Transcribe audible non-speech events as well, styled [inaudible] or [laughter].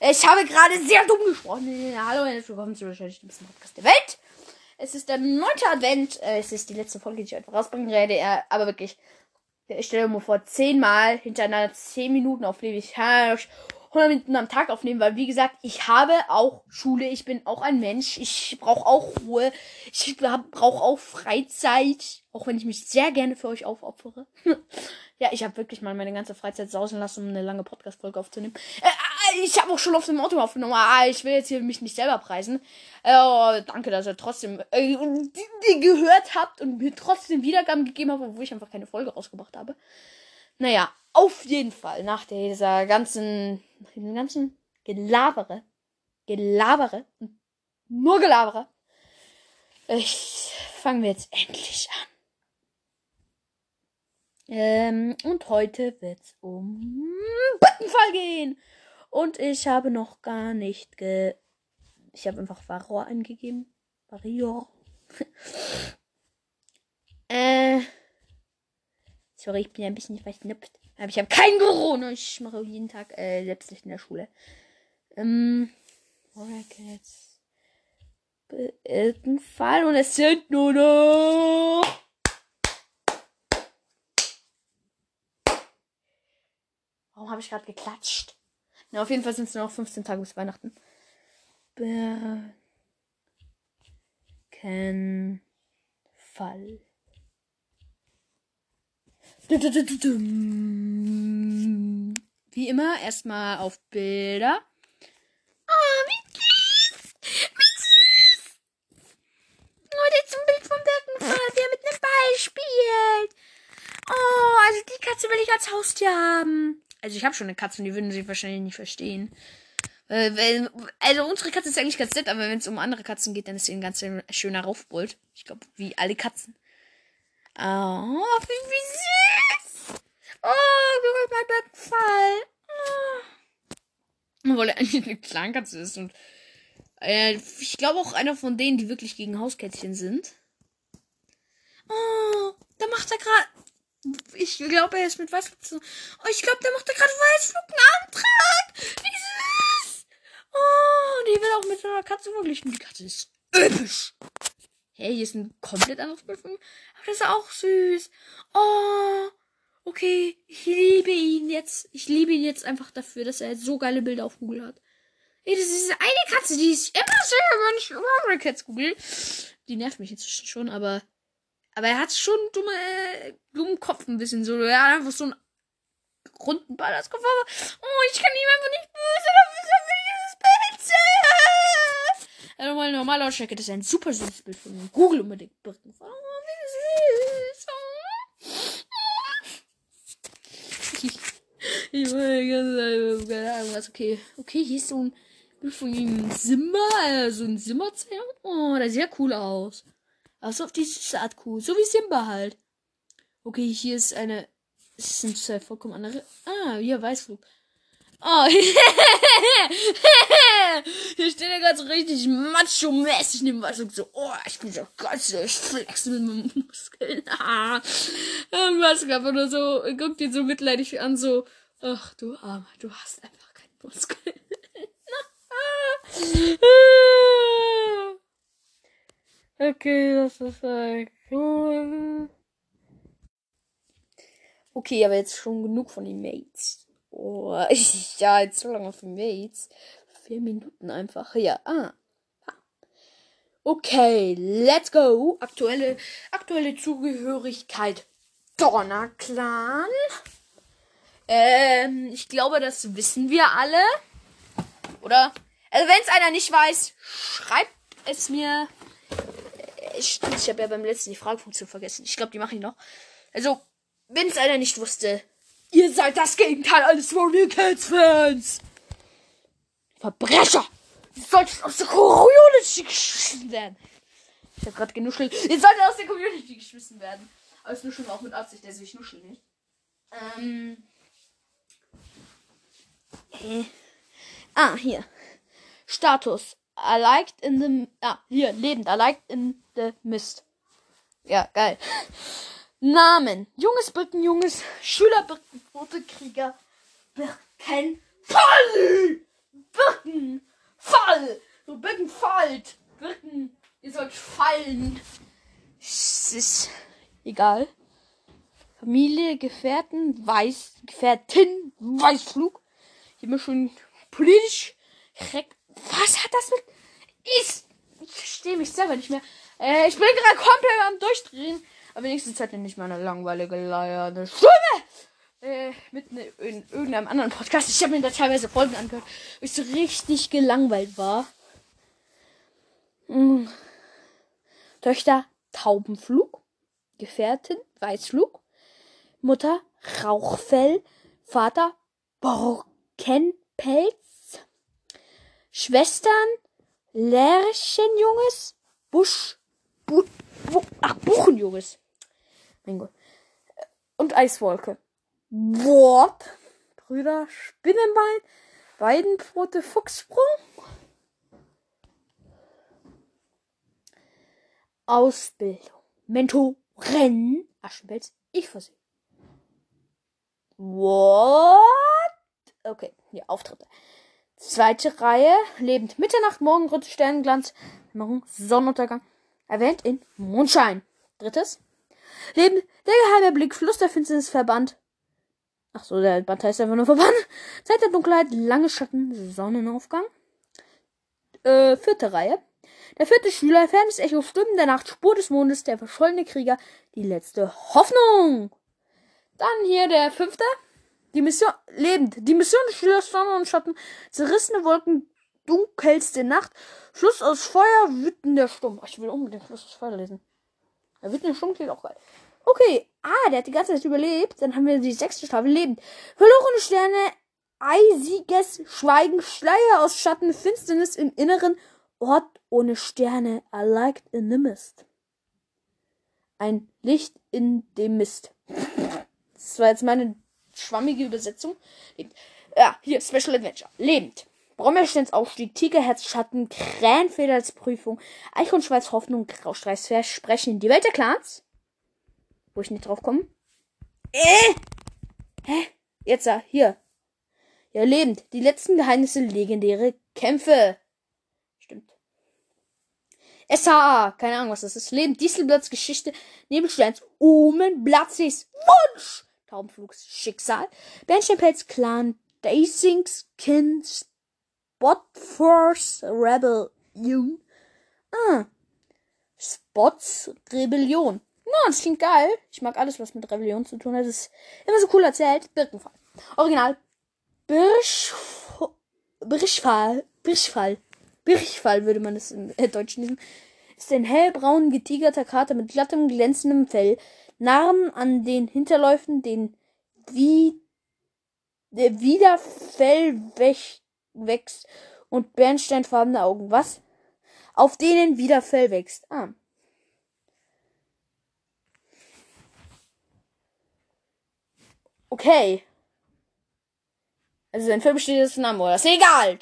Ich habe gerade sehr dumm gesprochen. Hallo und herzlich willkommen zu wahrscheinlich dem Podcast der Welt. Es ist der neunte Advent. Äh, Es ist die letzte Folge, die ich heute rausbringen werde. Aber wirklich, ich stelle mir vor, zehnmal hintereinander zehn Minuten. Ich kann 100 Minuten am Tag aufnehmen, weil wie gesagt, ich habe auch Schule. Ich bin auch ein Mensch. Ich brauche auch Ruhe. Ich brauche auch Freizeit. Auch wenn ich mich sehr gerne für euch aufopfere. [laughs] ja, ich habe wirklich mal meine ganze Freizeit sausen lassen, um eine lange Podcast-Folge aufzunehmen. Äh, äh, ich habe auch schon auf dem Auto aufgenommen. Ah, ich will jetzt hier mich nicht selber preisen. Äh, oh, danke, dass ihr trotzdem äh, gehört habt und mir trotzdem Wiedergaben gegeben habt, obwohl ich einfach keine Folge rausgebracht habe. Naja, auf jeden Fall, nach dieser ganzen, nach diesem ganzen Gelabere, Gelabere, nur Gelabere, ich, fangen wir jetzt endlich an. Ähm, und heute wird's um Büttenfall gehen. Und ich habe noch gar nicht ge... Ich habe einfach Varor eingegeben. Varior. [laughs] äh... Sorry, ich bin ein bisschen verschnupft. Aber ich habe kein Corona. Ich mache jeden Tag äh, Selbstlicht in der Schule. Ähm, Brackets. Fall und es sind nur noch. Warum habe ich gerade geklatscht? Na, auf jeden Fall sind es nur noch 15 Tage bis Weihnachten. Fall. Wie immer, erstmal auf Bilder. Oh, wie süß! Wie süß! Leute, jetzt ein Bild vom Birkenfall, wie er mit einem Ball spielt. Oh, also die Katze will ich als Haustier haben. Also ich habe schon eine Katze und die würden sie wahrscheinlich nicht verstehen. Äh, also unsere Katze ist eigentlich ganz nett, aber wenn es um andere Katzen geht, dann ist sie ein ganz schöner Raufbold. Ich glaube, wie alle Katzen. Oh, wie, wie süß. Oh, berührt mein Birkenfall. Oh. Obwohl er eigentlich eine Clankatze ist und äh, ich glaube auch einer von denen, die wirklich gegen Hauskätzchen sind. Oh, da macht er gerade. Ich glaube, er ist mit Weißflug zu. Oh, ich glaube, da macht er gerade Weißflug einen Antrag. Wie süß. Oh, und ich will auch mit einer Katze verglichen. Die Katze ist episch. Hey, hier ist ein komplett anderes Bild von ihm. Aber das ist auch süß. Oh, okay. Ich liebe ihn jetzt. Ich liebe ihn jetzt einfach dafür, dass er so geile Bilder auf Google hat. Ey, das ist eine Katze, die ist immer so, wenn ich über Cats Google. Die nervt mich jetzt schon, aber. Aber er hat schon dumme, äh, dummen Kopf ein bisschen so. Er hat einfach so einen runden Ball als Kopf. Aber, oh, ich kann ihm einfach nicht böse Also mal normal auschecke, das ist ein super süßes Bild von ihm. Google unbedingt Birken. Oh, wie süß. Ich weiß keine Ahnung was. Okay, okay, hier ist so ein Bild von ihm Simba, äh, so ein Simba-Zähler. Oh, der sieht ja cool aus. Also auf die süße Art cool. So wie Simba halt. Okay, hier ist eine. Es sind zwei vollkommen andere. Ah, hier Weißflug. Oh, [laughs] hier steht er ganz richtig macho-mäßig neben Weißflug. So, oh, ich bin so geil, ich flex mit meinen Muskeln. [laughs] Ah. Und Weißflug einfach nur so, guckt ihn so mitleidig an, so, ach du Armer, du hast einfach keine Muskeln. [laughs] Okay, das ist halt cool. Okay, aber jetzt schon genug von den Mates. Oh, ich, [laughs] ja, jetzt so lange auf den Mates. Vier Minuten einfach. Ja, ah. Okay, let's go. Aktuelle, aktuelle Zugehörigkeit. Donner Clan. Ähm, ich glaube, das wissen wir alle. Oder? Also, wenn es einer nicht weiß, schreibt es mir ich, ich habe ja beim letzten die Fragefunktion vergessen. Ich glaube, die mache ich noch. Also, wenn es einer nicht wusste, ihr seid das Gegenteil eines Warrior Cats Fans. Verbrecher! Ihr solltet aus der Community geschmissen werden. Ich habe gerade genuschelt. Ihr solltet aus der Community geschmissen werden. Aber es nuscheln auch mit Absicht, also ich nuschel nicht. Ähm. Äh. Ah, hier. Status. I liked in the. Ah, hier, lebend. I liked in the mist. Ja, geil. Namen. Junges Birken, Junges. Schüler Birken, Rote Krieger. Birken. Fall! Birken. Fall! So Birken fallt. Birken. Ihr sollt fallen. Es ist egal. Familie, Gefährten, Weiß, Gefährtin, Weißflug. Bin schon politisch. Was hat das mit. Ich verstehe mich selber nicht mehr. Äh, ich bin gerade komplett am Durchdrehen. Aber wenigstens hat er nicht mal eine langweilige leierne Stimme. Äh, mit ne, in irgendeinem anderen Podcast. Ich habe mir da teilweise Folgen angehört, wo ich so richtig gelangweilt war. Hm. Töchter Taubenflug. Gefährtin Weißflug. Mutter Rauchfell. Vater Borkenpelz. Schwestern Lärchenjunges. Busch. Bu, Bu, ach, Buchenjunges. Mein. Und Eiswolke. Wort. Brüder Spinnenbein. Weidenpfote Fuchssprung. Ausbildung. Mentoren. Aschenpelz. Ich versehen. What? Okay, hier Auftritte. Zweite Reihe. Lebend. Mitternacht, Morgenröte, Sternenglanz. Morgen, Sonnenuntergang. Erwähnt in Mondschein. Drittes. Leben. Der geheime Blick. Fluss der Finsternis Verband. Ach so, der Band heißt einfach nur Verband. Zeit der Dunkelheit. Lange Schatten. Sonnenaufgang. Äh, vierte Reihe. Der vierte Schüler, fernes Echo, Stimmen der Nacht, Spur des Mondes, der verschollene Krieger, die letzte Hoffnung. Dann hier der fünfte. Die Mission, lebend. Die Mission des Schülers Sonne und Schatten, zerrissene Wolken, dunkelste Nacht, Schluss aus Feuer, wütender Sturm. Ich will unbedingt Schluss aus Feuer lesen. Der wütende Sturm klingt auch geil. Okay, ah, der hat die ganze Zeit überlebt. Dann haben wir die sechste Staffel lebend. Verlorene Sterne, eisiges Schweigen, Schleier aus Schatten, Finsternis im Inneren, Ort ohne Sterne, a light in the mist. Ein Licht in dem Mist. Das war jetzt meine schwammige Übersetzung. Ja, hier, Special Adventure. Lebend. Brombeersteins Aufstieg, Tigerherz Schatten, Krähenfeder als Prüfung, Eichhornschweiß Hoffnung, Graustreichs Versprechen, die Welt der Clans. Wo ich nicht drauf komme. Äh! Hä? Jetzt da, hier. Ja, lebend. Die letzten Geheimnisse, legendäre Kämpfe. Stimmt. SHA, keine Ahnung, was das ist. Leben, Dieselblatts Geschichte, Nebelsteins, Omen, Blatzis, Wunsch, Taubenflugs Schicksal, Bernsteinpelz Clan, Dazings Kind, Spotforce Rebellion. Ah. Spots Rebellion. Na, no, das klingt geil. Ich mag alles, was mit Rebellion zu tun hat. Das ist immer so cool erzählt. Birkenfall. Original. Birch, Birchfall. Birchfall. Birchfall würde man es im äh, Deutschen nennen. Ist ein hellbraun getigerter Kater mit glattem, glänzendem Fell. Narren an den Hinterläufen, den wie der Widerfell wächst und bernsteinfarbene Augen. Was? Auf denen wieder Fell wächst. Ah. Okay. Also sein Film steht jetzt Name, oder? Ist egal.